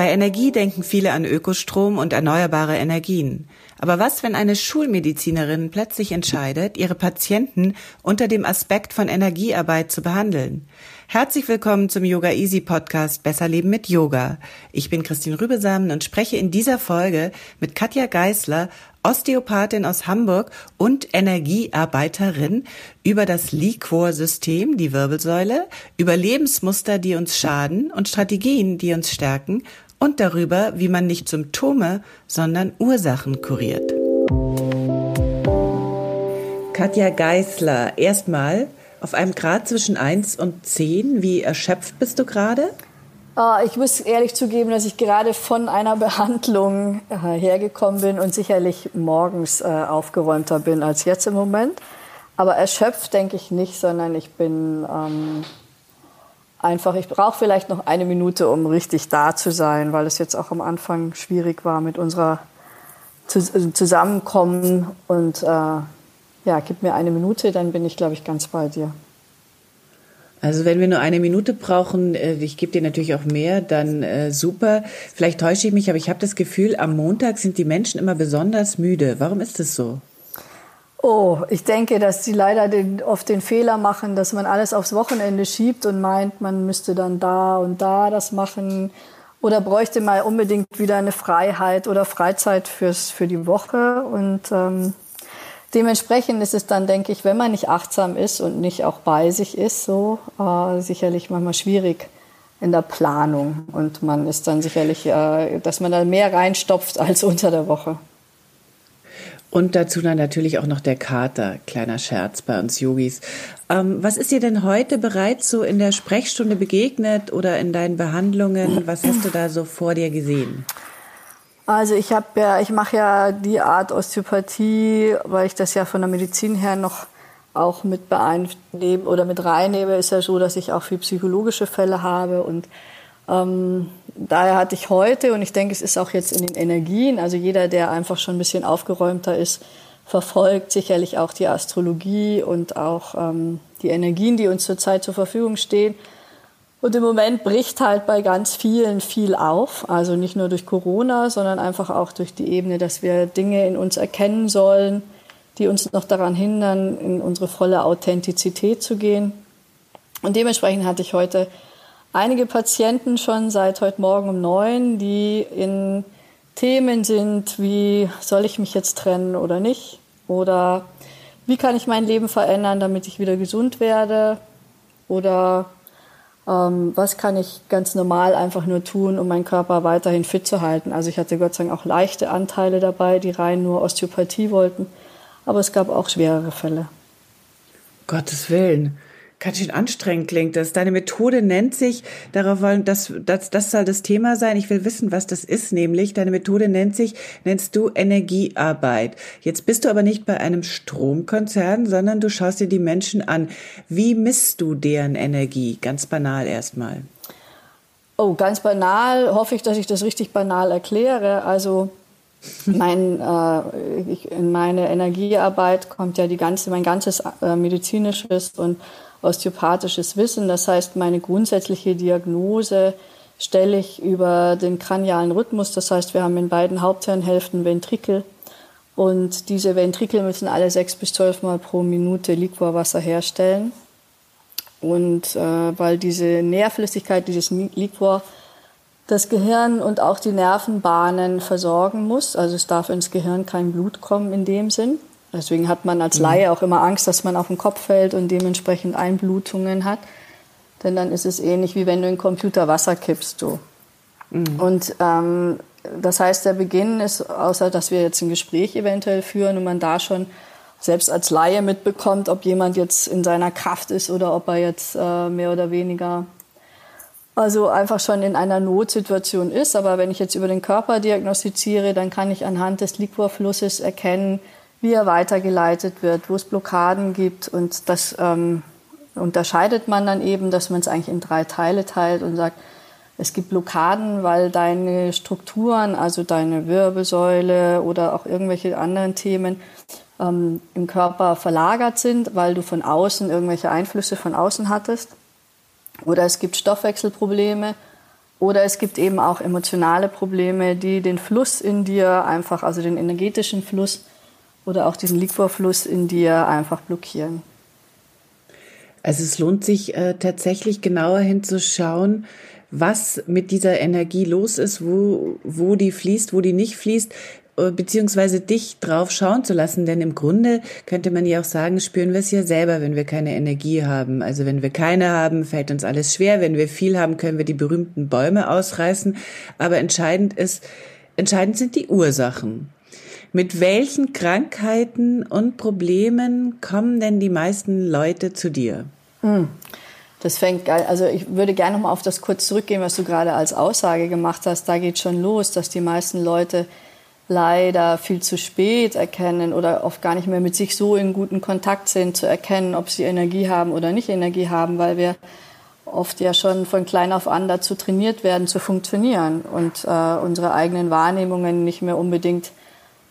Bei Energie denken viele an Ökostrom und erneuerbare Energien. Aber was, wenn eine Schulmedizinerin plötzlich entscheidet, ihre Patienten unter dem Aspekt von Energiearbeit zu behandeln? Herzlich willkommen zum Yoga Easy Podcast Besser Leben mit Yoga. Ich bin Christine Rübesamen und spreche in dieser Folge mit Katja Geisler, Osteopathin aus Hamburg und Energiearbeiterin über das Liquor-System, die Wirbelsäule, über Lebensmuster, die uns schaden und Strategien, die uns stärken und darüber, wie man nicht Symptome, sondern Ursachen kuriert. Katja Geisler, erstmal, auf einem Grad zwischen 1 und 10, wie erschöpft bist du gerade? Uh, ich muss ehrlich zugeben, dass ich gerade von einer Behandlung uh, hergekommen bin und sicherlich morgens uh, aufgeräumter bin als jetzt im Moment. Aber erschöpft denke ich nicht, sondern ich bin ähm, einfach, ich brauche vielleicht noch eine Minute, um richtig da zu sein, weil es jetzt auch am Anfang schwierig war mit unserer Zusammenkommen und ja, gib mir eine Minute, dann bin ich, glaube ich, ganz bei dir. Also wenn wir nur eine Minute brauchen, äh, ich gebe dir natürlich auch mehr, dann äh, super. Vielleicht täusche ich mich, aber ich habe das Gefühl, am Montag sind die Menschen immer besonders müde. Warum ist das so? Oh, ich denke, dass sie leider den, oft den Fehler machen, dass man alles aufs Wochenende schiebt und meint, man müsste dann da und da das machen oder bräuchte mal unbedingt wieder eine Freiheit oder Freizeit fürs, für die Woche. Und ähm, Dementsprechend ist es dann, denke ich, wenn man nicht achtsam ist und nicht auch bei sich ist, so äh, sicherlich manchmal schwierig in der Planung. Und man ist dann sicherlich, äh, dass man da mehr reinstopft als unter der Woche. Und dazu dann natürlich auch noch der Kater, kleiner Scherz bei uns Yogis. Ähm, was ist dir denn heute bereits so in der Sprechstunde begegnet oder in deinen Behandlungen? Was hast du da so vor dir gesehen? Also ich habe ja, ich mache ja die Art Osteopathie, weil ich das ja von der Medizin her noch auch mit beeinnehme oder mit reinnehme, ist ja so, dass ich auch viel psychologische Fälle habe und ähm, daher hatte ich heute und ich denke, es ist auch jetzt in den Energien, also jeder, der einfach schon ein bisschen aufgeräumter ist, verfolgt sicherlich auch die Astrologie und auch ähm, die Energien, die uns zurzeit zur Verfügung stehen. Und im Moment bricht halt bei ganz vielen viel auf. Also nicht nur durch Corona, sondern einfach auch durch die Ebene, dass wir Dinge in uns erkennen sollen, die uns noch daran hindern, in unsere volle Authentizität zu gehen. Und dementsprechend hatte ich heute einige Patienten schon seit heute Morgen um neun, die in Themen sind, wie soll ich mich jetzt trennen oder nicht? Oder wie kann ich mein Leben verändern, damit ich wieder gesund werde? Oder ähm, was kann ich ganz normal einfach nur tun, um meinen Körper weiterhin fit zu halten. Also ich hatte Gott sei Dank auch leichte Anteile dabei, die rein nur Osteopathie wollten, aber es gab auch schwerere Fälle. Gottes Willen ganz schön anstrengend klingt das. Deine Methode nennt sich, darauf wollen, das, das, das soll das Thema sein. Ich will wissen, was das ist, nämlich deine Methode nennt sich, nennst du Energiearbeit. Jetzt bist du aber nicht bei einem Stromkonzern, sondern du schaust dir die Menschen an. Wie misst du deren Energie? Ganz banal erstmal. Oh, ganz banal. Hoffe ich, dass ich das richtig banal erkläre. Also mein, äh, ich, in meine Energiearbeit kommt ja die ganze, mein ganzes äh, medizinisches und osteopathisches Wissen. Das heißt, meine grundsätzliche Diagnose stelle ich über den kranialen Rhythmus. Das heißt, wir haben in beiden Haupthirnhälften Ventrikel. Und diese Ventrikel müssen alle sechs bis zwölf Mal pro Minute Liquorwasser herstellen. Und äh, weil diese Nährflüssigkeit, dieses Liquor, das Gehirn und auch die Nervenbahnen versorgen muss. Also es darf ins Gehirn kein Blut kommen in dem Sinn. Deswegen hat man als Laie auch immer Angst, dass man auf den Kopf fällt und dementsprechend Einblutungen hat. Denn dann ist es ähnlich wie wenn du in den Computer Wasser kippst. Du. Mhm. Und ähm, das heißt, der Beginn ist, außer dass wir jetzt ein Gespräch eventuell führen und man da schon selbst als Laie mitbekommt, ob jemand jetzt in seiner Kraft ist oder ob er jetzt äh, mehr oder weniger also einfach schon in einer Notsituation ist. Aber wenn ich jetzt über den Körper diagnostiziere, dann kann ich anhand des Liquorflusses erkennen, wie er weitergeleitet wird, wo es Blockaden gibt. Und das ähm, unterscheidet man dann eben, dass man es eigentlich in drei Teile teilt und sagt, es gibt Blockaden, weil deine Strukturen, also deine Wirbelsäule oder auch irgendwelche anderen Themen ähm, im Körper verlagert sind, weil du von außen irgendwelche Einflüsse von außen hattest. Oder es gibt Stoffwechselprobleme. Oder es gibt eben auch emotionale Probleme, die den Fluss in dir einfach, also den energetischen Fluss oder auch diesen Liquorfluss in dir einfach blockieren. Also es lohnt sich äh, tatsächlich genauer hinzuschauen, was mit dieser Energie los ist, wo, wo die fließt, wo die nicht fließt, äh, beziehungsweise dich drauf schauen zu lassen, denn im Grunde könnte man ja auch sagen, spüren wir es ja selber, wenn wir keine Energie haben. Also wenn wir keine haben, fällt uns alles schwer. Wenn wir viel haben, können wir die berühmten Bäume ausreißen. Aber entscheidend ist, entscheidend sind die Ursachen. Mit welchen Krankheiten und Problemen kommen denn die meisten Leute zu dir? Hm. Das fängt, also ich würde gerne noch mal auf das kurz zurückgehen, was du gerade als Aussage gemacht hast. Da geht schon los, dass die meisten Leute leider viel zu spät erkennen oder oft gar nicht mehr mit sich so in guten Kontakt sind, zu erkennen, ob sie Energie haben oder nicht Energie haben, weil wir oft ja schon von klein auf an dazu trainiert werden, zu funktionieren und äh, unsere eigenen Wahrnehmungen nicht mehr unbedingt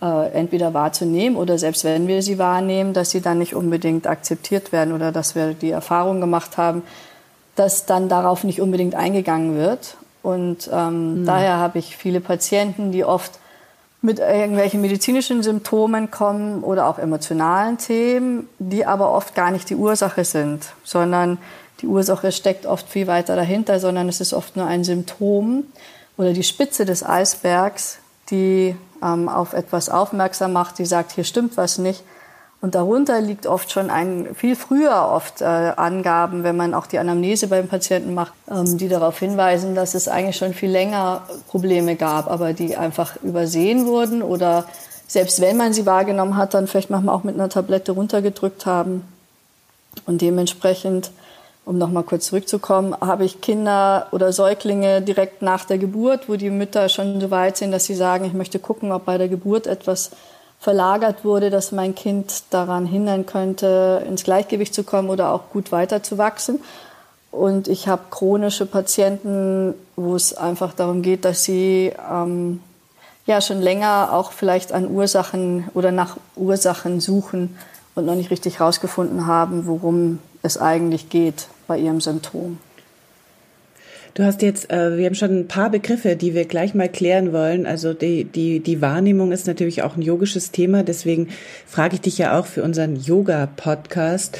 äh, entweder wahrzunehmen oder selbst wenn wir sie wahrnehmen, dass sie dann nicht unbedingt akzeptiert werden oder dass wir die Erfahrung gemacht haben, dass dann darauf nicht unbedingt eingegangen wird. Und ähm, mhm. daher habe ich viele Patienten, die oft mit irgendwelchen medizinischen Symptomen kommen oder auch emotionalen Themen, die aber oft gar nicht die Ursache sind, sondern die Ursache steckt oft viel weiter dahinter, sondern es ist oft nur ein Symptom oder die Spitze des Eisbergs, die ähm, auf etwas aufmerksam macht, die sagt, hier stimmt was nicht. Und darunter liegt oft schon ein, viel früher oft äh, Angaben, wenn man auch die Anamnese beim Patienten macht, ähm, die darauf hinweisen, dass es eigentlich schon viel länger Probleme gab, aber die einfach übersehen wurden oder selbst wenn man sie wahrgenommen hat, dann vielleicht manchmal auch mit einer Tablette runtergedrückt haben. Und dementsprechend um nochmal kurz zurückzukommen, habe ich Kinder oder Säuglinge direkt nach der Geburt, wo die Mütter schon so weit sind, dass sie sagen, ich möchte gucken, ob bei der Geburt etwas verlagert wurde, dass mein Kind daran hindern könnte, ins Gleichgewicht zu kommen oder auch gut weiterzuwachsen. Und ich habe chronische Patienten, wo es einfach darum geht, dass sie ähm, ja schon länger auch vielleicht an Ursachen oder nach Ursachen suchen und noch nicht richtig herausgefunden haben, worum es eigentlich geht bei ihrem Symptom. Du hast jetzt, äh, wir haben schon ein paar Begriffe, die wir gleich mal klären wollen. Also die, die, die Wahrnehmung ist natürlich auch ein yogisches Thema, deswegen frage ich dich ja auch für unseren Yoga-Podcast.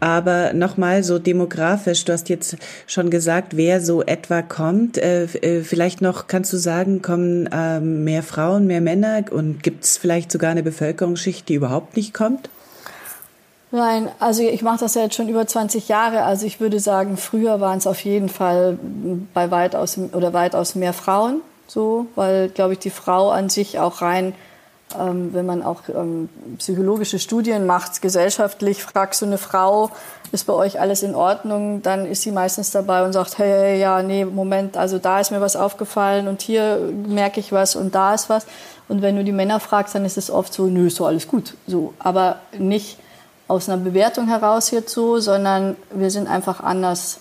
Aber nochmal so demografisch, du hast jetzt schon gesagt, wer so etwa kommt. Äh, äh vielleicht noch kannst du sagen, kommen äh, mehr Frauen, mehr Männer und gibt es vielleicht sogar eine Bevölkerungsschicht, die überhaupt nicht kommt? Nein, also ich mache das ja jetzt schon über 20 Jahre. Also ich würde sagen, früher waren es auf jeden Fall bei weitaus oder weitaus mehr Frauen, so, weil glaube ich die Frau an sich auch rein, ähm, wenn man auch ähm, psychologische Studien macht, gesellschaftlich fragst du eine Frau, ist bei euch alles in Ordnung, dann ist sie meistens dabei und sagt, hey, ja, nee, Moment, also da ist mir was aufgefallen und hier merke ich was und da ist was. Und wenn du die Männer fragst, dann ist es oft so, nö, ist so alles gut, so, aber nicht aus einer Bewertung heraus so, sondern wir sind einfach anders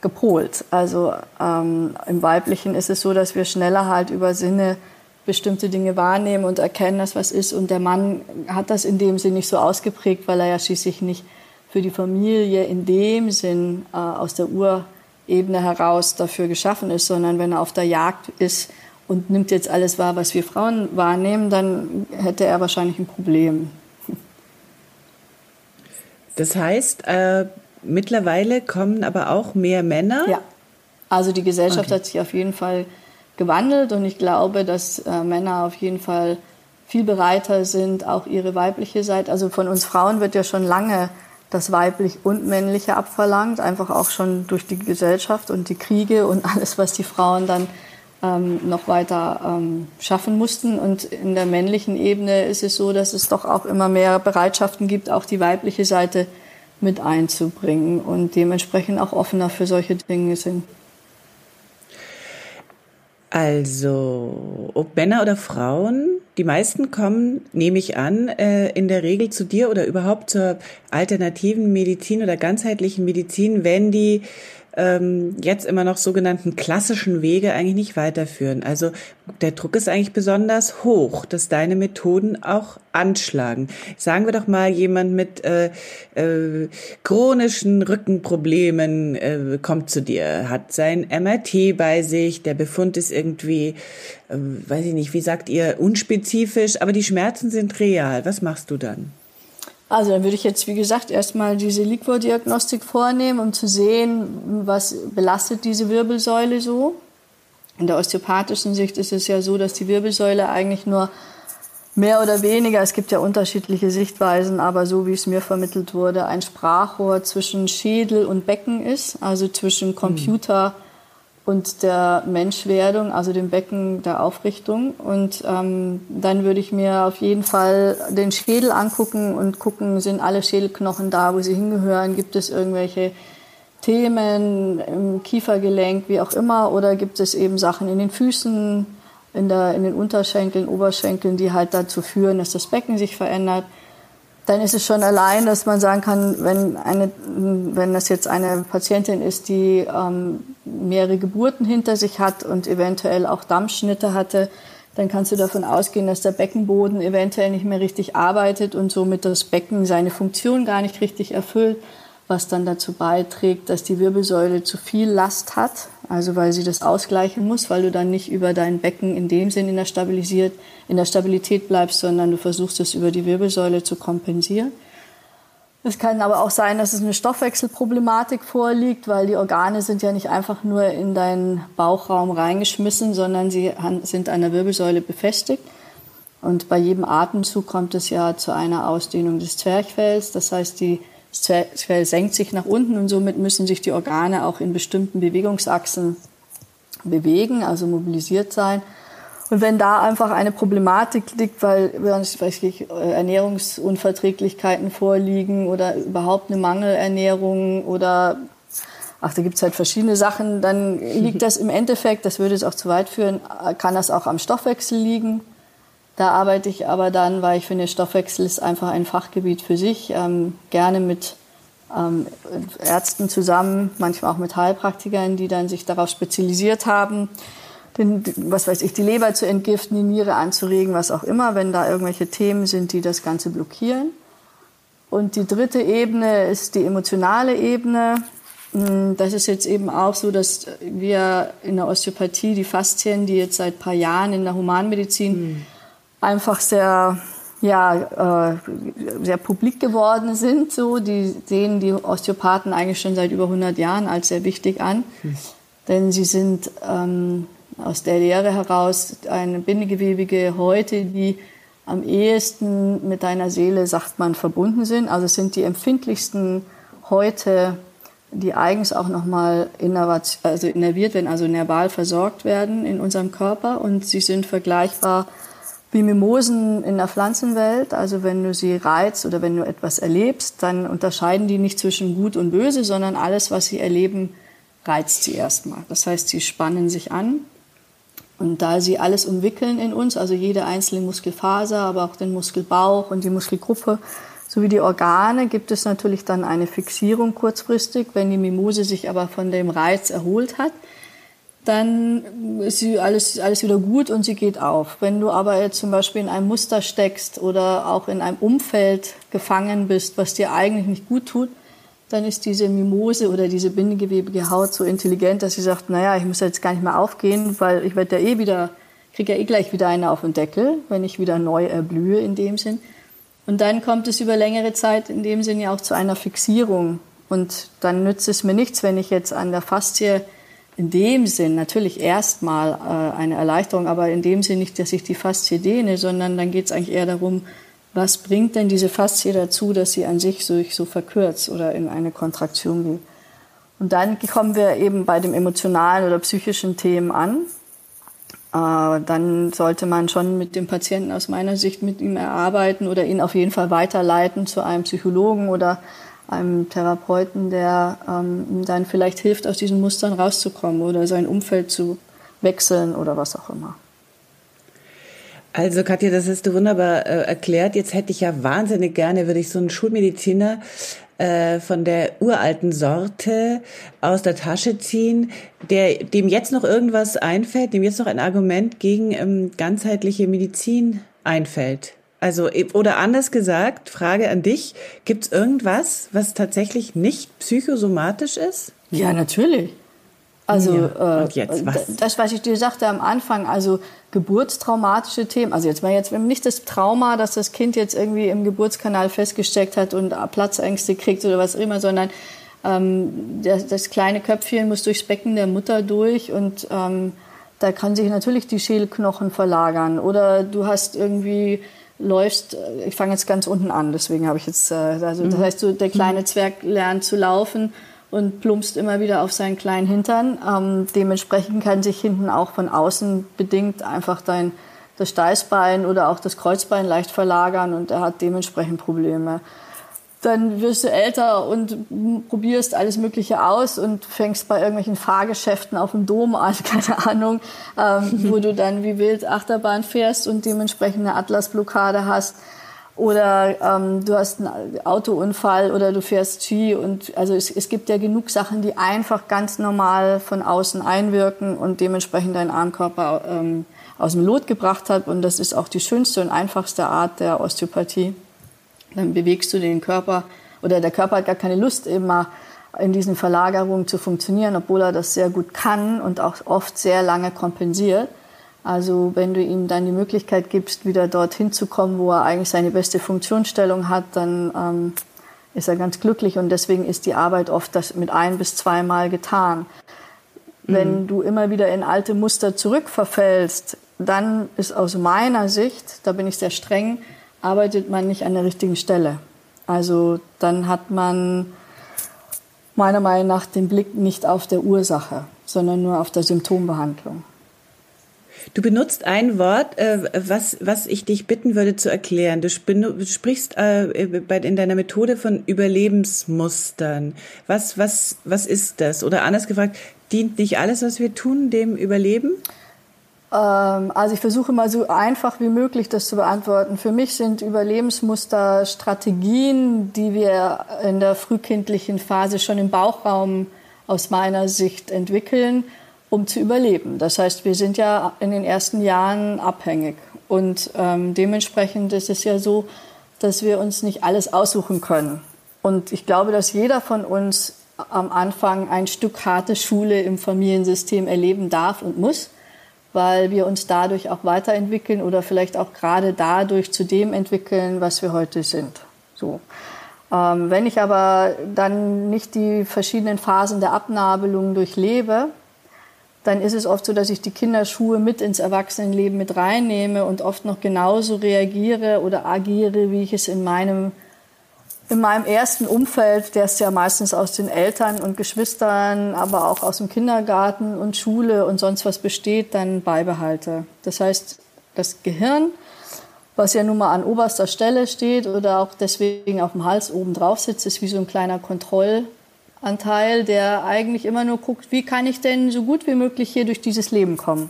gepolt. Also ähm, im Weiblichen ist es so, dass wir schneller halt über Sinne bestimmte Dinge wahrnehmen und erkennen, dass was ist. Und der Mann hat das in dem Sinn nicht so ausgeprägt, weil er ja schließlich nicht für die Familie in dem Sinn äh, aus der Urebene heraus dafür geschaffen ist, sondern wenn er auf der Jagd ist und nimmt jetzt alles wahr, was wir Frauen wahrnehmen, dann hätte er wahrscheinlich ein Problem. Das heißt, äh, mittlerweile kommen aber auch mehr Männer. Ja, also die Gesellschaft okay. hat sich auf jeden Fall gewandelt und ich glaube, dass äh, Männer auf jeden Fall viel bereiter sind, auch ihre weibliche Seite. Also von uns Frauen wird ja schon lange das weiblich und männliche abverlangt, einfach auch schon durch die Gesellschaft und die Kriege und alles, was die Frauen dann ähm, noch weiter ähm, schaffen mussten. Und in der männlichen Ebene ist es so, dass es doch auch immer mehr Bereitschaften gibt, auch die weibliche Seite mit einzubringen und dementsprechend auch offener für solche Dinge sind. Also, ob Männer oder Frauen, die meisten kommen, nehme ich an, äh, in der Regel zu dir oder überhaupt zur alternativen Medizin oder ganzheitlichen Medizin, wenn die ähm, jetzt immer noch sogenannten klassischen Wege eigentlich nicht weiterführen. Also der Druck ist eigentlich besonders hoch, dass deine Methoden auch anschlagen. Sagen wir doch mal, jemand mit äh, äh, chronischen Rückenproblemen äh, kommt zu dir, hat sein MRT bei sich, der Befund ist irgendwie, äh, weiß ich nicht, wie sagt ihr, unspezifisch, aber die Schmerzen sind real. Was machst du dann? Also dann würde ich jetzt, wie gesagt, erstmal diese Liquor-Diagnostik vornehmen, um zu sehen, was belastet diese Wirbelsäule so. In der osteopathischen Sicht ist es ja so, dass die Wirbelsäule eigentlich nur mehr oder weniger, es gibt ja unterschiedliche Sichtweisen, aber so wie es mir vermittelt wurde, ein Sprachrohr zwischen Schädel und Becken ist, also zwischen Computer und der Menschwerdung, also dem Becken der Aufrichtung. Und ähm, dann würde ich mir auf jeden Fall den Schädel angucken und gucken, sind alle Schädelknochen da, wo sie hingehören? Gibt es irgendwelche Themen im Kiefergelenk, wie auch immer? Oder gibt es eben Sachen in den Füßen, in, der, in den Unterschenkeln, Oberschenkeln, die halt dazu führen, dass das Becken sich verändert? dann ist es schon allein, dass man sagen kann, wenn, eine, wenn das jetzt eine Patientin ist, die ähm, mehrere Geburten hinter sich hat und eventuell auch Dammschnitte hatte, dann kannst du davon ausgehen, dass der Beckenboden eventuell nicht mehr richtig arbeitet und somit das Becken seine Funktion gar nicht richtig erfüllt was dann dazu beiträgt, dass die Wirbelsäule zu viel Last hat, also weil sie das ausgleichen muss, weil du dann nicht über dein Becken in dem Sinn in der, in der Stabilität bleibst, sondern du versuchst es über die Wirbelsäule zu kompensieren. Es kann aber auch sein, dass es eine Stoffwechselproblematik vorliegt, weil die Organe sind ja nicht einfach nur in deinen Bauchraum reingeschmissen, sondern sie sind an der Wirbelsäule befestigt. Und bei jedem Atemzug kommt es ja zu einer Ausdehnung des Zwerchfells. Das heißt, die das Zwerchfell senkt sich nach unten und somit müssen sich die Organe auch in bestimmten Bewegungsachsen bewegen, also mobilisiert sein. Und wenn da einfach eine Problematik liegt, weil weiß ich, Ernährungsunverträglichkeiten vorliegen oder überhaupt eine Mangelernährung oder ach, da gibt's halt verschiedene Sachen, dann liegt das im Endeffekt, das würde es auch zu weit führen, kann das auch am Stoffwechsel liegen. Da arbeite ich aber dann, weil ich finde, Stoffwechsel ist einfach ein Fachgebiet für sich, ähm, gerne mit ähm, Ärzten zusammen, manchmal auch mit Heilpraktikern, die dann sich darauf spezialisiert haben, den, was weiß ich, die Leber zu entgiften, die Niere anzuregen, was auch immer, wenn da irgendwelche Themen sind, die das Ganze blockieren. Und die dritte Ebene ist die emotionale Ebene. Hm, das ist jetzt eben auch so, dass wir in der Osteopathie die Faszien, die jetzt seit paar Jahren in der Humanmedizin mhm einfach sehr ja, äh, sehr publik geworden sind. So, die sehen die Osteopathen eigentlich schon seit über 100 Jahren als sehr wichtig an, hm. denn sie sind ähm, aus der Lehre heraus eine bindegewebige Häute, die am ehesten mit deiner Seele, sagt man, verbunden sind. Also es sind die empfindlichsten Häute, die eigens auch nochmal also innerviert werden, also nerval versorgt werden in unserem Körper und sie sind vergleichbar wie Mimosen in der Pflanzenwelt. Also wenn du sie reizt oder wenn du etwas erlebst, dann unterscheiden die nicht zwischen gut und böse, sondern alles, was sie erleben, reizt sie erstmal. Das heißt, sie spannen sich an. Und da sie alles umwickeln in uns, also jede einzelne Muskelfaser, aber auch den Muskelbauch und die Muskelgruppe sowie die Organe, gibt es natürlich dann eine Fixierung kurzfristig. Wenn die Mimose sich aber von dem Reiz erholt hat, dann ist sie alles, alles wieder gut und sie geht auf. Wenn du aber jetzt zum Beispiel in einem Muster steckst oder auch in einem Umfeld gefangen bist, was dir eigentlich nicht gut tut, dann ist diese Mimose oder diese bindegewebige Haut so intelligent, dass sie sagt, naja, ich muss jetzt gar nicht mehr aufgehen, weil ich werde ja eh wieder, kriege ja eh gleich wieder eine auf den Deckel, wenn ich wieder neu erblühe in dem Sinn. Und dann kommt es über längere Zeit in dem Sinn ja auch zu einer Fixierung. Und dann nützt es mir nichts, wenn ich jetzt an der Faszie in dem Sinn natürlich erstmal äh, eine Erleichterung, aber in dem Sinn nicht, dass ich die Faszie dehne, sondern dann geht es eigentlich eher darum, was bringt denn diese Faszie dazu, dass sie an sich so, so verkürzt oder in eine Kontraktion geht. Und dann kommen wir eben bei dem emotionalen oder psychischen Themen an. dann sollte man schon mit dem Patienten aus meiner Sicht mit ihm erarbeiten oder ihn auf jeden Fall weiterleiten zu einem Psychologen oder einem Therapeuten, der ähm, ihm dann vielleicht hilft, aus diesen Mustern rauszukommen oder sein Umfeld zu wechseln oder was auch immer. Also Katja, das hast du wunderbar äh, erklärt. Jetzt hätte ich ja wahnsinnig gerne, würde ich so einen Schulmediziner äh, von der uralten Sorte aus der Tasche ziehen, der dem jetzt noch irgendwas einfällt, dem jetzt noch ein Argument gegen ähm, ganzheitliche Medizin einfällt. Also, oder anders gesagt, Frage an dich, gibt es irgendwas, was tatsächlich nicht psychosomatisch ist? Ja, natürlich. Also ja. Und jetzt, was? das, was ich dir sagte am Anfang, also geburtstraumatische Themen. Also jetzt mal jetzt nicht das Trauma, dass das Kind jetzt irgendwie im Geburtskanal festgesteckt hat und Platzängste kriegt oder was immer, sondern ähm, das, das, kleine Köpfchen muss durchs Becken der Mutter durch und ähm, da kann sich natürlich die Schädelknochen verlagern. Oder du hast irgendwie läufst, äh, ich fange jetzt ganz unten an, deswegen habe ich jetzt, äh, also das mhm. heißt, so, der kleine Zwerg lernt zu laufen und plumpst immer wieder auf seinen kleinen Hintern. Ähm, dementsprechend kann sich hinten auch von außen bedingt einfach dein das Steißbein oder auch das Kreuzbein leicht verlagern und er hat dementsprechend Probleme dann wirst du älter und probierst alles Mögliche aus und fängst bei irgendwelchen Fahrgeschäften auf dem Dom an, keine Ahnung, ähm, wo du dann wie wild Achterbahn fährst und dementsprechend eine Atlasblockade hast. Oder ähm, du hast einen Autounfall oder du fährst Ski und also es, es gibt ja genug Sachen, die einfach ganz normal von außen einwirken und dementsprechend deinen Armkörper ähm, aus dem Lot gebracht hat. Und das ist auch die schönste und einfachste Art der Osteopathie dann bewegst du den Körper oder der Körper hat gar keine Lust immer in diesen Verlagerungen zu funktionieren, obwohl er das sehr gut kann und auch oft sehr lange kompensiert. Also wenn du ihm dann die Möglichkeit gibst, wieder dorthin zu kommen, wo er eigentlich seine beste Funktionsstellung hat, dann ähm, ist er ganz glücklich und deswegen ist die Arbeit oft das mit ein bis zweimal getan. Mhm. Wenn du immer wieder in alte Muster zurückverfällst, dann ist aus meiner Sicht, da bin ich sehr streng, arbeitet man nicht an der richtigen Stelle. Also dann hat man meiner Meinung nach den Blick nicht auf der Ursache, sondern nur auf der Symptombehandlung. Du benutzt ein Wort, äh, was, was ich dich bitten würde zu erklären. Du sprichst äh, in deiner Methode von Überlebensmustern. Was, was, was ist das? Oder anders gefragt, dient nicht alles, was wir tun, dem Überleben? Ähm, also ich versuche mal so einfach wie möglich das zu beantworten. Für mich sind Überlebensmuster Strategien, die wir in der frühkindlichen Phase schon im Bauchraum aus meiner Sicht entwickeln, um zu überleben. Das heißt, wir sind ja in den ersten Jahren abhängig und ähm, dementsprechend ist es ja so, dass wir uns nicht alles aussuchen können. Und ich glaube, dass jeder von uns am Anfang ein Stück harte Schule im Familiensystem erleben darf und muss weil wir uns dadurch auch weiterentwickeln oder vielleicht auch gerade dadurch zu dem entwickeln, was wir heute sind. So. Ähm, wenn ich aber dann nicht die verschiedenen Phasen der Abnabelung durchlebe, dann ist es oft so, dass ich die Kinderschuhe mit ins Erwachsenenleben mit reinnehme und oft noch genauso reagiere oder agiere, wie ich es in meinem in meinem ersten Umfeld, der ist ja meistens aus den Eltern und Geschwistern, aber auch aus dem Kindergarten und Schule und sonst was besteht, dann beibehalte. Das heißt, das Gehirn, was ja nun mal an oberster Stelle steht oder auch deswegen auf dem Hals oben drauf sitzt, ist wie so ein kleiner Kontrollanteil, der eigentlich immer nur guckt, wie kann ich denn so gut wie möglich hier durch dieses Leben kommen.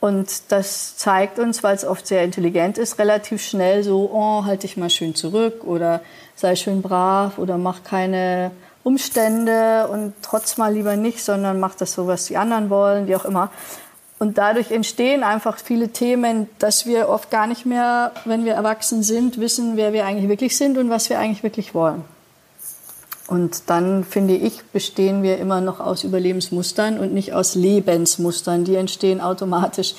Und das zeigt uns, weil es oft sehr intelligent ist, relativ schnell so, oh, halt dich mal schön zurück oder sei schön brav oder mach keine Umstände und trotz mal lieber nicht, sondern mach das so, was die anderen wollen, wie auch immer. Und dadurch entstehen einfach viele Themen, dass wir oft gar nicht mehr, wenn wir erwachsen sind, wissen, wer wir eigentlich wirklich sind und was wir eigentlich wirklich wollen. Und dann, finde ich, bestehen wir immer noch aus Überlebensmustern und nicht aus Lebensmustern. Die entstehen automatisch,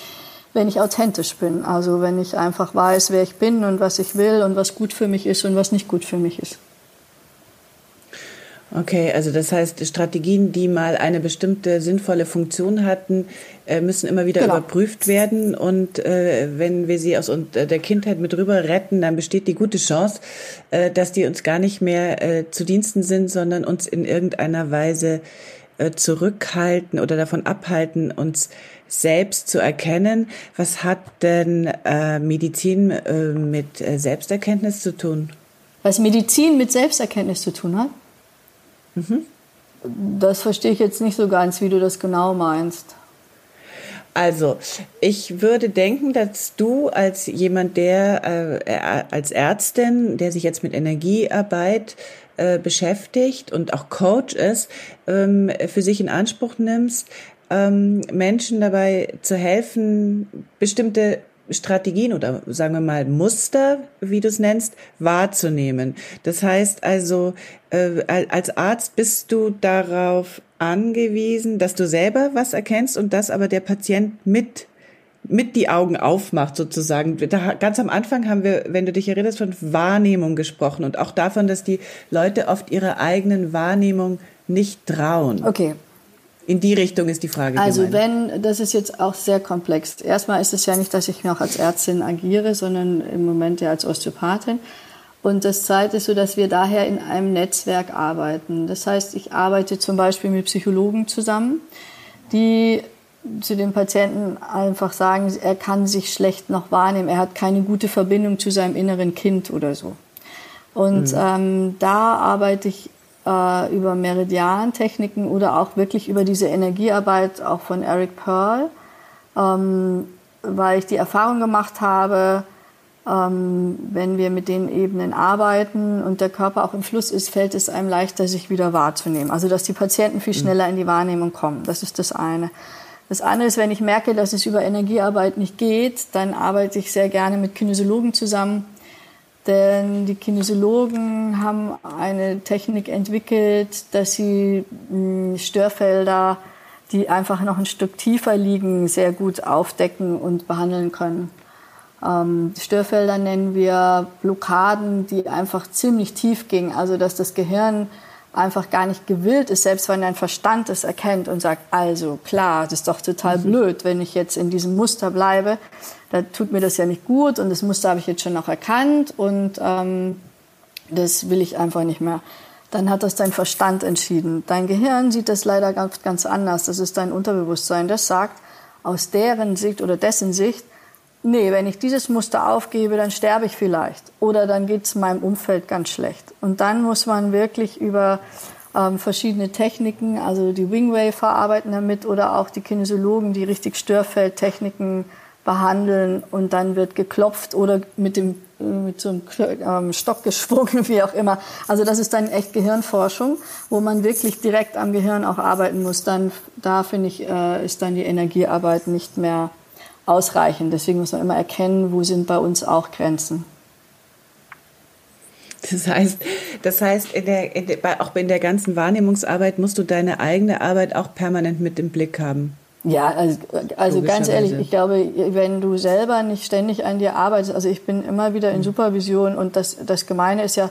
wenn ich authentisch bin. Also wenn ich einfach weiß, wer ich bin und was ich will und was gut für mich ist und was nicht gut für mich ist. Okay, also das heißt, Strategien, die mal eine bestimmte sinnvolle Funktion hatten, äh, müssen immer wieder genau. überprüft werden. Und äh, wenn wir sie aus der Kindheit mit rüber retten, dann besteht die gute Chance, äh, dass die uns gar nicht mehr äh, zu Diensten sind, sondern uns in irgendeiner Weise äh, zurückhalten oder davon abhalten, uns selbst zu erkennen. Was hat denn äh, Medizin äh, mit äh, Selbsterkenntnis zu tun? Was Medizin mit Selbsterkenntnis zu tun hat? Mhm. Das verstehe ich jetzt nicht so ganz, wie du das genau meinst. Also, ich würde denken, dass du als jemand, der äh, als Ärztin, der sich jetzt mit Energiearbeit äh, beschäftigt und auch Coach ist, ähm, für sich in Anspruch nimmst, ähm, Menschen dabei zu helfen, bestimmte Strategien oder sagen wir mal Muster, wie du es nennst, wahrzunehmen. Das heißt also, äh, als Arzt bist du darauf angewiesen, dass du selber was erkennst und dass aber der Patient mit mit die Augen aufmacht sozusagen. Da, ganz am Anfang haben wir, wenn du dich erinnerst, von Wahrnehmung gesprochen und auch davon, dass die Leute oft ihrer eigenen Wahrnehmung nicht trauen. Okay, in die Richtung ist die Frage. Also gemeint. wenn, das ist jetzt auch sehr komplex. Erstmal ist es ja nicht, dass ich noch als Ärztin agiere, sondern im Moment ja als Osteopathin. Und das Zweite ist so, dass wir daher in einem Netzwerk arbeiten. Das heißt, ich arbeite zum Beispiel mit Psychologen zusammen, die zu dem Patienten einfach sagen, er kann sich schlecht noch wahrnehmen, er hat keine gute Verbindung zu seinem inneren Kind oder so. Und mhm. ähm, da arbeite ich äh, über Meridian-Techniken oder auch wirklich über diese Energiearbeit auch von Eric Pearl, ähm, weil ich die Erfahrung gemacht habe, ähm, wenn wir mit den Ebenen arbeiten und der Körper auch im Fluss ist, fällt es einem leichter, sich wieder wahrzunehmen. Also dass die Patienten viel mhm. schneller in die Wahrnehmung kommen. Das ist das eine. Das andere ist, wenn ich merke, dass es über Energiearbeit nicht geht, dann arbeite ich sehr gerne mit Kinesiologen zusammen, denn die Kinesiologen haben eine Technik entwickelt, dass sie hm, Störfelder, die einfach noch ein Stück tiefer liegen, sehr gut aufdecken und behandeln können. Ähm, Störfelder nennen wir Blockaden, die einfach ziemlich tief gingen, also dass das Gehirn einfach gar nicht gewillt ist, selbst wenn dein Verstand es erkennt und sagt, also klar, das ist doch total mhm. blöd, wenn ich jetzt in diesem Muster bleibe, da tut mir das ja nicht gut und das Muster habe ich jetzt schon noch erkannt und ähm, das will ich einfach nicht mehr. Dann hat das dein Verstand entschieden. Dein Gehirn sieht das leider ganz, ganz anders. Das ist dein Unterbewusstsein. Das sagt aus deren Sicht oder dessen Sicht, nee, wenn ich dieses Muster aufgebe, dann sterbe ich vielleicht oder dann geht es meinem Umfeld ganz schlecht. Und dann muss man wirklich über ähm, verschiedene Techniken, also die Wingwave arbeiten damit oder auch die Kinesiologen, die richtig Störfeldtechniken behandeln und dann wird geklopft oder mit dem mit so einem ähm, Stock geschwungen, wie auch immer. Also das ist dann echt Gehirnforschung, wo man wirklich direkt am Gehirn auch arbeiten muss. Dann da finde ich äh, ist dann die Energiearbeit nicht mehr ausreichend. Deswegen muss man immer erkennen, wo sind bei uns auch Grenzen. Das heißt, das heißt in der, in der, auch in der ganzen Wahrnehmungsarbeit musst du deine eigene Arbeit auch permanent mit im Blick haben. Ja, also, also ganz ehrlich, ich glaube, wenn du selber nicht ständig an dir arbeitest, also ich bin immer wieder in hm. Supervision und das, das Gemeine ist ja,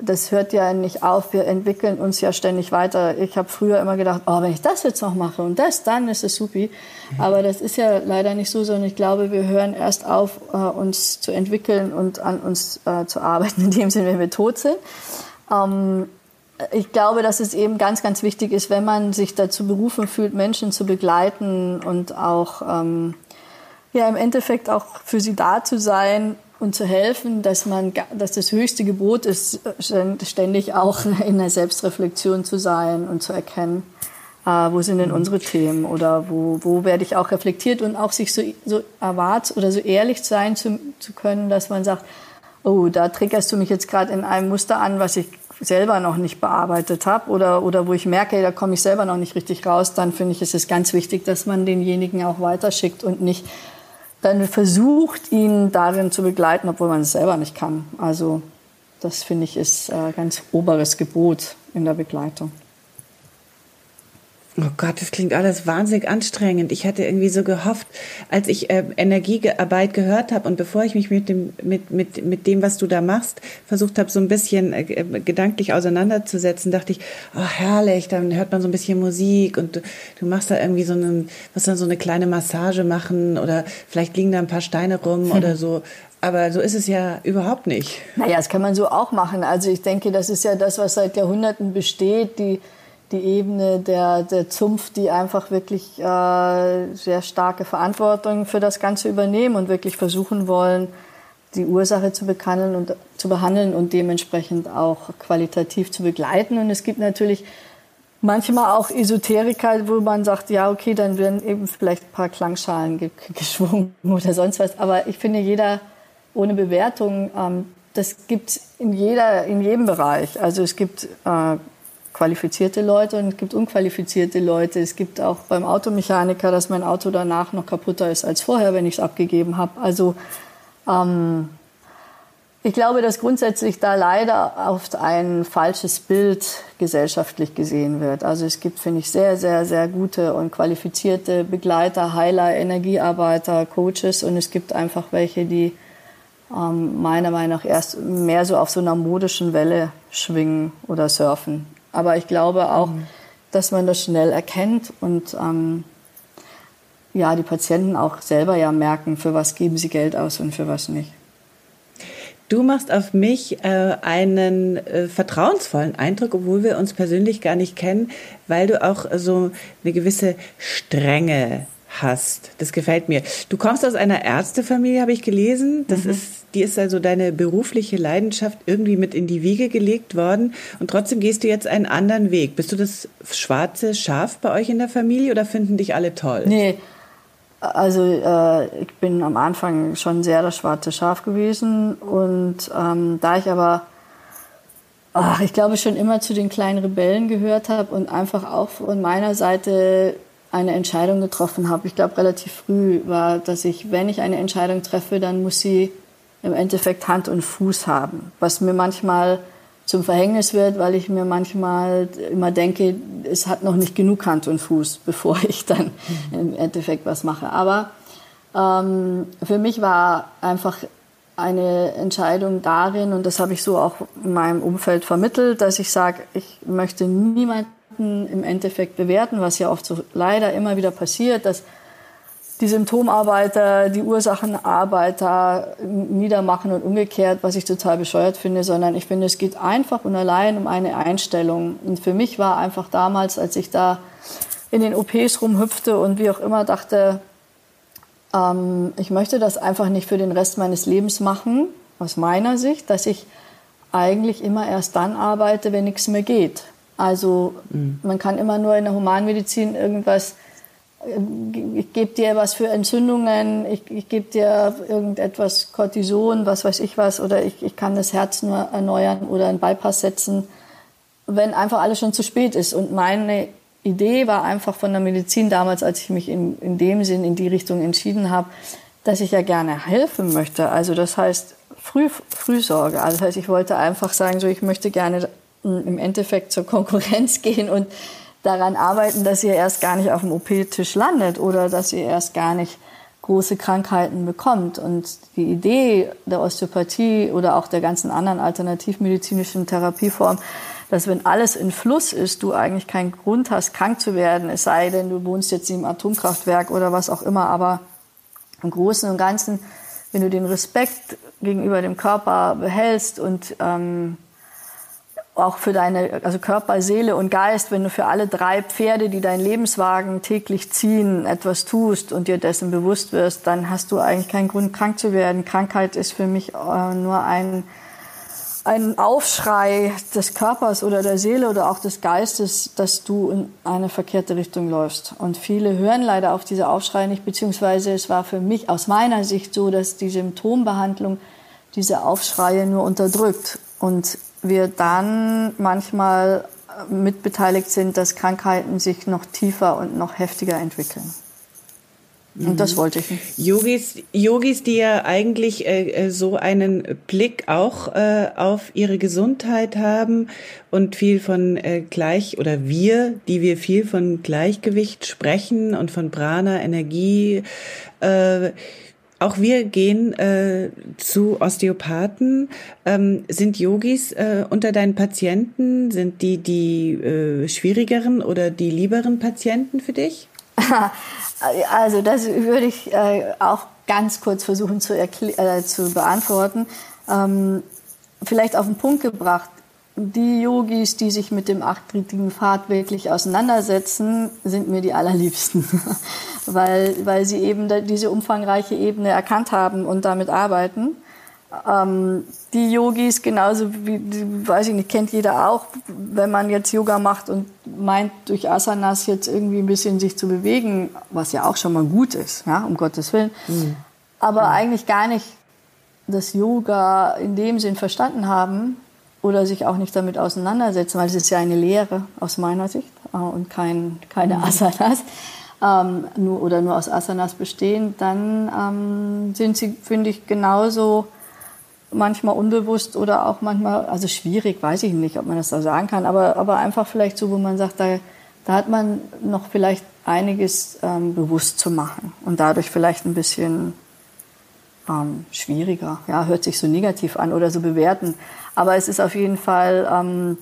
das hört ja nicht auf. Wir entwickeln uns ja ständig weiter. Ich habe früher immer gedacht, oh, wenn ich das jetzt noch mache und das, dann ist es supi. Aber das ist ja leider nicht so, sondern ich glaube, wir hören erst auf, äh, uns zu entwickeln und an uns äh, zu arbeiten, in dem Sinne, wenn wir tot sind. Ähm, ich glaube, dass es eben ganz, ganz wichtig ist, wenn man sich dazu berufen fühlt, Menschen zu begleiten und auch ähm, ja im Endeffekt auch für sie da zu sein, und zu helfen, dass man, dass das höchste Gebot ist, ständig auch in der Selbstreflexion zu sein und zu erkennen, äh, wo sind denn unsere Themen oder wo, wo werde ich auch reflektiert und auch sich so, so erwart oder so ehrlich sein zu, zu können, dass man sagt, oh, da triggerst du mich jetzt gerade in einem Muster an, was ich selber noch nicht bearbeitet habe oder, oder wo ich merke, da komme ich selber noch nicht richtig raus, dann finde ich, ist es ganz wichtig, dass man denjenigen auch weiterschickt und nicht dann versucht, ihn darin zu begleiten, obwohl man es selber nicht kann. Also das finde ich ist äh, ganz oberes Gebot in der Begleitung. Oh Gott, das klingt alles wahnsinnig anstrengend. Ich hatte irgendwie so gehofft, als ich äh, Energiearbeit gehört habe und bevor ich mich mit dem, mit, mit, mit dem, was du da machst, versucht habe, so ein bisschen äh, äh, gedanklich auseinanderzusetzen, dachte ich, oh herrlich, dann hört man so ein bisschen Musik und du, du machst da irgendwie so einen, was dann so eine kleine Massage machen oder vielleicht liegen da ein paar Steine rum hm. oder so. Aber so ist es ja überhaupt nicht. Naja, das kann man so auch machen. Also ich denke, das ist ja das, was seit Jahrhunderten besteht, die die Ebene der, der Zunft, die einfach wirklich äh, sehr starke Verantwortung für das Ganze übernehmen und wirklich versuchen wollen, die Ursache zu und zu behandeln und dementsprechend auch qualitativ zu begleiten. Und es gibt natürlich manchmal auch Esoteriker, wo man sagt, ja, okay, dann werden eben vielleicht ein paar Klangschalen ge geschwungen oder sonst was. Aber ich finde, jeder ohne Bewertung, ähm, das gibt in in jedem Bereich. Also es gibt äh, qualifizierte Leute und es gibt unqualifizierte Leute. Es gibt auch beim Automechaniker, dass mein Auto danach noch kaputter ist als vorher, wenn ich es abgegeben habe. Also ähm, ich glaube, dass grundsätzlich da leider oft ein falsches Bild gesellschaftlich gesehen wird. Also es gibt, finde ich, sehr, sehr, sehr gute und qualifizierte Begleiter, Heiler, Energiearbeiter, Coaches und es gibt einfach welche, die ähm, meiner Meinung nach erst mehr so auf so einer modischen Welle schwingen oder surfen. Aber ich glaube auch, mhm. dass man das schnell erkennt und ähm, ja, die Patienten auch selber ja merken, für was geben sie Geld aus und für was nicht. Du machst auf mich äh, einen äh, vertrauensvollen Eindruck, obwohl wir uns persönlich gar nicht kennen, weil du auch so eine gewisse Strenge hast. Das gefällt mir. Du kommst aus einer Ärztefamilie, habe ich gelesen. Das mhm. ist, die ist also deine berufliche Leidenschaft irgendwie mit in die Wiege gelegt worden. Und trotzdem gehst du jetzt einen anderen Weg. Bist du das schwarze Schaf bei euch in der Familie oder finden dich alle toll? Nee, also äh, ich bin am Anfang schon sehr das schwarze Schaf gewesen und ähm, da ich aber, ach, ich glaube schon immer zu den kleinen Rebellen gehört habe und einfach auch von meiner Seite eine Entscheidung getroffen habe. Ich glaube relativ früh war, dass ich, wenn ich eine Entscheidung treffe, dann muss sie im Endeffekt Hand und Fuß haben, was mir manchmal zum Verhängnis wird, weil ich mir manchmal immer denke, es hat noch nicht genug Hand und Fuß, bevor ich dann im Endeffekt was mache. Aber ähm, für mich war einfach eine Entscheidung darin, und das habe ich so auch in meinem Umfeld vermittelt, dass ich sage, ich möchte niemanden im Endeffekt bewerten, was ja oft so leider immer wieder passiert, dass die Symptomarbeiter, die Ursachenarbeiter niedermachen und umgekehrt, was ich total bescheuert finde, sondern ich finde, es geht einfach und allein um eine Einstellung. Und für mich war einfach damals, als ich da in den OPs rumhüpfte und wie auch immer dachte, ähm, ich möchte das einfach nicht für den Rest meines Lebens machen, aus meiner Sicht, dass ich eigentlich immer erst dann arbeite, wenn nichts mehr geht. Also mhm. man kann immer nur in der Humanmedizin irgendwas ich gebe dir was für Entzündungen, ich, ich gebe dir irgendetwas Cortison, was weiß ich was, oder ich, ich kann das Herz nur erneuern oder einen Bypass setzen, wenn einfach alles schon zu spät ist. Und meine Idee war einfach von der Medizin damals, als ich mich in, in dem Sinn in die Richtung entschieden habe, dass ich ja gerne helfen möchte. Also das heißt Früh, Frühsorge. Also das heißt, ich wollte einfach sagen, so ich möchte gerne im Endeffekt zur Konkurrenz gehen und daran arbeiten, dass ihr erst gar nicht auf dem OP-Tisch landet oder dass ihr erst gar nicht große Krankheiten bekommt. Und die Idee der Osteopathie oder auch der ganzen anderen alternativmedizinischen Therapieformen, dass wenn alles in Fluss ist, du eigentlich keinen Grund hast, krank zu werden, es sei denn, du wohnst jetzt im Atomkraftwerk oder was auch immer, aber im Großen und Ganzen, wenn du den Respekt gegenüber dem Körper behältst und ähm, auch für deine, also Körper, Seele und Geist, wenn du für alle drei Pferde, die deinen Lebenswagen täglich ziehen, etwas tust und dir dessen bewusst wirst, dann hast du eigentlich keinen Grund, krank zu werden. Krankheit ist für mich äh, nur ein, ein Aufschrei des Körpers oder der Seele oder auch des Geistes, dass du in eine verkehrte Richtung läufst. Und viele hören leider auf diese Aufschrei nicht, beziehungsweise es war für mich aus meiner Sicht so, dass die Symptombehandlung diese Aufschreie nur unterdrückt. Und wir dann manchmal mitbeteiligt sind, dass Krankheiten sich noch tiefer und noch heftiger entwickeln. Und das mhm. wollte ich nicht. Yogis, Yogis, die ja eigentlich äh, äh, so einen Blick auch äh, auf ihre Gesundheit haben und viel von äh, gleich oder wir, die wir viel von Gleichgewicht sprechen und von Prana, Energie, äh, auch wir gehen äh, zu Osteopathen. Ähm, sind Yogis äh, unter deinen Patienten? Sind die die äh, schwierigeren oder die lieberen Patienten für dich? Also das würde ich äh, auch ganz kurz versuchen zu, äh, zu beantworten. Ähm, vielleicht auf den Punkt gebracht. Die Yogis, die sich mit dem achtgliedrigen Pfad wirklich auseinandersetzen, sind mir die allerliebsten, weil, weil sie eben diese umfangreiche Ebene erkannt haben und damit arbeiten. Ähm, die Yogis, genauso wie, weiß ich nicht, kennt jeder auch, wenn man jetzt Yoga macht und meint, durch Asanas jetzt irgendwie ein bisschen sich zu bewegen, was ja auch schon mal gut ist, ja, um Gottes Willen, mhm. aber mhm. eigentlich gar nicht das Yoga in dem Sinn verstanden haben, oder sich auch nicht damit auseinandersetzen, weil es ist ja eine Lehre aus meiner Sicht äh, und kein, keine mhm. Asanas ähm, nur, oder nur aus Asanas bestehen, dann ähm, sind sie, finde ich, genauso manchmal unbewusst oder auch manchmal, also schwierig, weiß ich nicht, ob man das so sagen kann, aber, aber einfach vielleicht so, wo man sagt, da, da hat man noch vielleicht einiges ähm, bewusst zu machen und dadurch vielleicht ein bisschen ähm, schwieriger. Ja, hört sich so negativ an oder so bewerten. Aber es ist auf jeden Fall, ähm,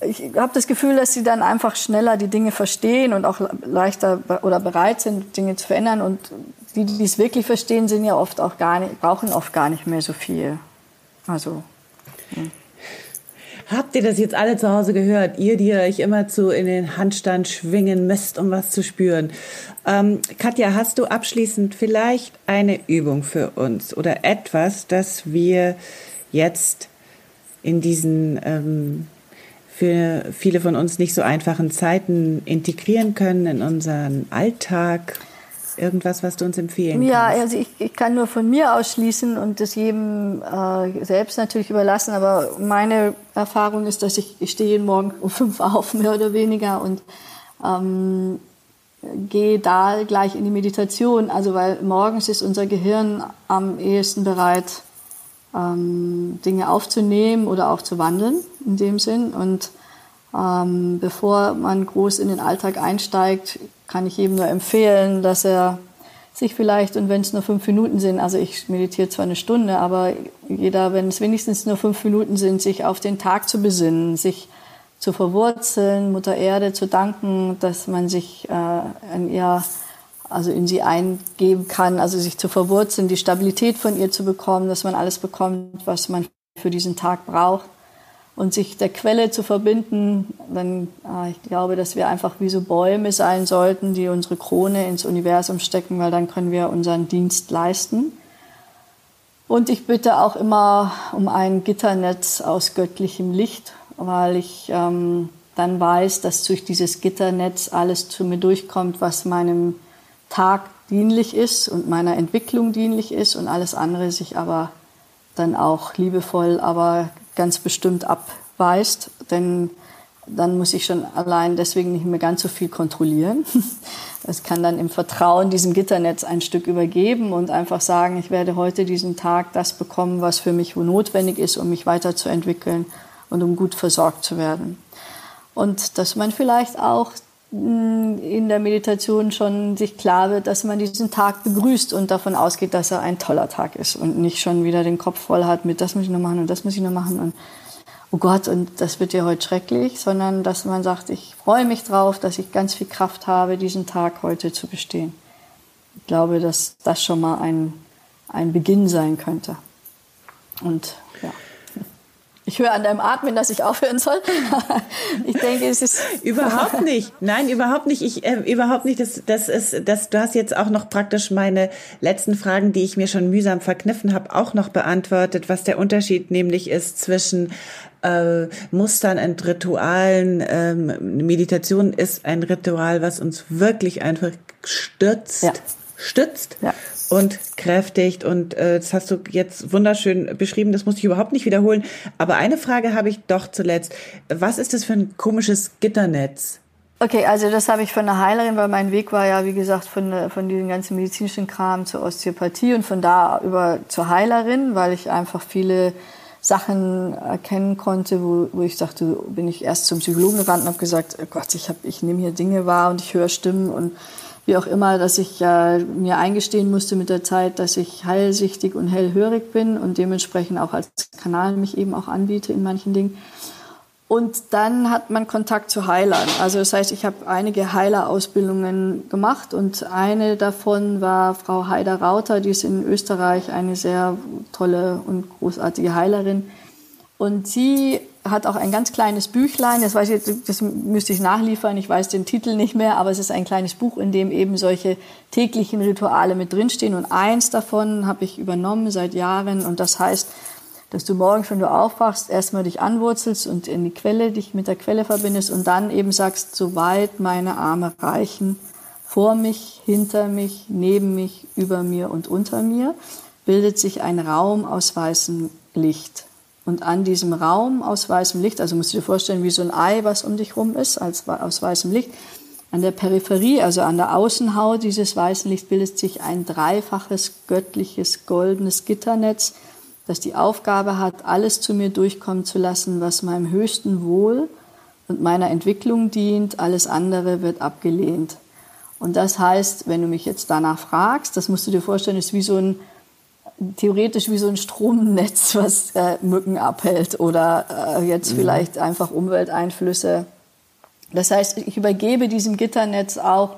ich habe das Gefühl, dass sie dann einfach schneller die Dinge verstehen und auch leichter oder bereit sind, Dinge zu verändern. Und die, die es wirklich verstehen, sind ja oft auch gar nicht, brauchen oft gar nicht mehr so viel. Also. Ja. Habt ihr das jetzt alle zu Hause gehört? Ihr, die euch immer zu in den Handstand schwingen müsst, um was zu spüren. Ähm, Katja, hast du abschließend vielleicht eine Übung für uns oder etwas, das wir jetzt in diesen ähm, für viele von uns nicht so einfachen Zeiten integrieren können in unseren Alltag? Irgendwas, was du uns empfehlen ja, kannst? Ja, also ich, ich kann nur von mir ausschließen und das jedem äh, selbst natürlich überlassen. Aber meine Erfahrung ist, dass ich, ich stehe jeden Morgen um fünf auf, mehr oder weniger, und ähm, gehe da gleich in die Meditation. Also weil morgens ist unser Gehirn am ehesten bereit, ähm, Dinge aufzunehmen oder auch zu wandeln in dem Sinn. Und ähm, bevor man groß in den Alltag einsteigt, kann ich jedem nur empfehlen, dass er sich vielleicht, und wenn es nur fünf Minuten sind, also ich meditiere zwar eine Stunde, aber jeder, wenn es wenigstens nur fünf Minuten sind, sich auf den Tag zu besinnen, sich zu verwurzeln, Mutter Erde zu danken, dass man sich äh, an ihr also in sie eingeben kann, also sich zu verwurzeln, die Stabilität von ihr zu bekommen, dass man alles bekommt, was man für diesen Tag braucht und sich der Quelle zu verbinden, dann äh, ich glaube, dass wir einfach wie so Bäume sein sollten, die unsere Krone ins Universum stecken, weil dann können wir unseren Dienst leisten. Und ich bitte auch immer um ein Gitternetz aus göttlichem Licht, weil ich ähm, dann weiß, dass durch dieses Gitternetz alles zu mir durchkommt, was meinem Tag dienlich ist und meiner Entwicklung dienlich ist und alles andere sich aber dann auch liebevoll, aber ganz bestimmt abweist, denn dann muss ich schon allein deswegen nicht mehr ganz so viel kontrollieren. Das kann dann im Vertrauen diesem Gitternetz ein Stück übergeben und einfach sagen, ich werde heute diesen Tag das bekommen, was für mich notwendig ist, um mich weiterzuentwickeln und um gut versorgt zu werden. Und dass man vielleicht auch in der Meditation schon sich klar wird, dass man diesen Tag begrüßt und davon ausgeht, dass er ein toller Tag ist und nicht schon wieder den Kopf voll hat mit das muss ich noch machen und das muss ich noch machen und oh Gott und das wird ja heute schrecklich, sondern dass man sagt, ich freue mich drauf, dass ich ganz viel Kraft habe, diesen Tag heute zu bestehen. Ich glaube, dass das schon mal ein, ein Beginn sein könnte. Und ja. Ich höre an deinem Atmen, dass ich aufhören soll. ich denke, es ist überhaupt nicht. Nein, überhaupt nicht. Ich äh, überhaupt nicht. Das, das ist, das. Du hast jetzt auch noch praktisch meine letzten Fragen, die ich mir schon mühsam verkniffen habe, auch noch beantwortet, was der Unterschied nämlich ist zwischen äh, Mustern und Ritualen. Ähm, Meditation ist ein Ritual, was uns wirklich einfach stützt, ja. stützt. Ja und kräftigt. Und äh, das hast du jetzt wunderschön beschrieben. Das muss ich überhaupt nicht wiederholen. Aber eine Frage habe ich doch zuletzt. Was ist das für ein komisches Gitternetz? Okay, also das habe ich von einer Heilerin, weil mein Weg war ja, wie gesagt, von, von diesem ganzen medizinischen Kram zur Osteopathie und von da über zur Heilerin, weil ich einfach viele Sachen erkennen konnte, wo, wo ich dachte, bin ich erst zum Psychologen gerannt und habe gesagt, oh Gott, ich, hab, ich nehme hier Dinge wahr und ich höre Stimmen und wie auch immer, dass ich äh, mir eingestehen musste mit der Zeit, dass ich heilsichtig und hellhörig bin und dementsprechend auch als Kanal mich eben auch anbiete in manchen Dingen. Und dann hat man Kontakt zu Heilern. Also das heißt, ich habe einige Heilerausbildungen gemacht und eine davon war Frau Heider Rauter, die ist in Österreich eine sehr tolle und großartige Heilerin Und sie hat auch ein ganz kleines Büchlein, das, weiß ich, das müsste ich nachliefern, ich weiß den Titel nicht mehr, aber es ist ein kleines Buch, in dem eben solche täglichen Rituale mit drinstehen. Und eins davon habe ich übernommen seit Jahren und das heißt, dass du morgens, wenn du aufwachst, erstmal dich anwurzelst und in die Quelle, dich mit der Quelle verbindest und dann eben sagst, soweit meine Arme reichen, vor mich, hinter mich, neben mich, über mir und unter mir, bildet sich ein Raum aus weißem Licht. Und an diesem Raum aus weißem Licht, also musst du dir vorstellen, wie so ein Ei, was um dich rum ist, als, aus weißem Licht, an der Peripherie, also an der Außenhaut dieses weißen Lichts, bildet sich ein dreifaches göttliches goldenes Gitternetz, das die Aufgabe hat, alles zu mir durchkommen zu lassen, was meinem höchsten Wohl und meiner Entwicklung dient. Alles andere wird abgelehnt. Und das heißt, wenn du mich jetzt danach fragst, das musst du dir vorstellen, ist wie so ein theoretisch wie so ein Stromnetz, was äh, Mücken abhält oder äh, jetzt mhm. vielleicht einfach Umwelteinflüsse. Das heißt, ich übergebe diesem Gitternetz auch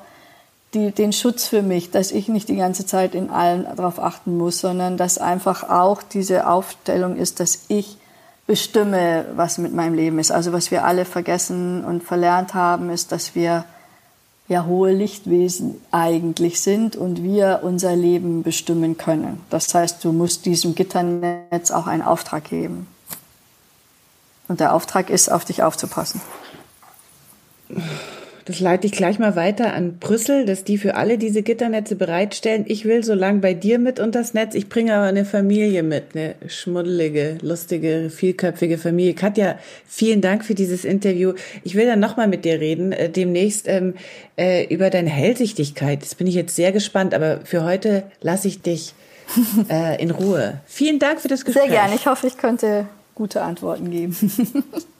die, den Schutz für mich, dass ich nicht die ganze Zeit in allen darauf achten muss, sondern dass einfach auch diese Aufstellung ist, dass ich bestimme, was mit meinem Leben ist. Also was wir alle vergessen und verlernt haben, ist, dass wir ja hohe Lichtwesen eigentlich sind und wir unser Leben bestimmen können. Das heißt, du musst diesem Gitternetz auch einen Auftrag geben. Und der Auftrag ist, auf dich aufzupassen. Das leite ich gleich mal weiter an Brüssel, dass die für alle diese Gitternetze bereitstellen. Ich will so lang bei dir mit unter das Netz. Ich bringe aber eine Familie mit, eine schmuddelige, lustige, vielköpfige Familie. Katja, vielen Dank für dieses Interview. Ich will dann nochmal mit dir reden, äh, demnächst ähm, äh, über deine Hellsichtigkeit. Das bin ich jetzt sehr gespannt, aber für heute lasse ich dich äh, in Ruhe. Vielen Dank für das Gespräch. Sehr gerne. Ich hoffe, ich könnte gute Antworten geben.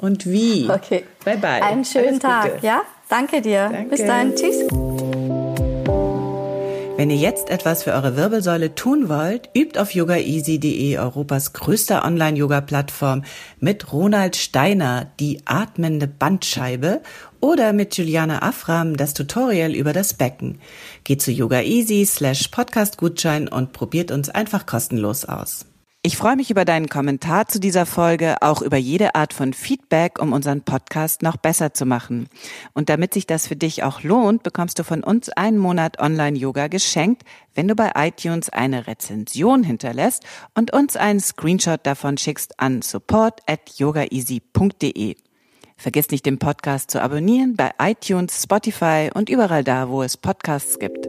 und wie. Okay. Bye bye. Einen schönen Tag. Ja? Danke dir. Danke. Bis dann. Tschüss. Wenn ihr jetzt etwas für eure Wirbelsäule tun wollt, übt auf yogaeasy.de, Europas größter Online-Yoga-Plattform, mit Ronald Steiner, die atmende Bandscheibe, oder mit Juliana Afram, das Tutorial über das Becken. Geht zu yogaeasy slash podcastgutschein und probiert uns einfach kostenlos aus. Ich freue mich über deinen Kommentar zu dieser Folge, auch über jede Art von Feedback, um unseren Podcast noch besser zu machen. Und damit sich das für dich auch lohnt, bekommst du von uns einen Monat Online-Yoga geschenkt, wenn du bei iTunes eine Rezension hinterlässt und uns einen Screenshot davon schickst an support at yogaeasy.de. Vergiss nicht, den Podcast zu abonnieren bei iTunes, Spotify und überall da, wo es Podcasts gibt.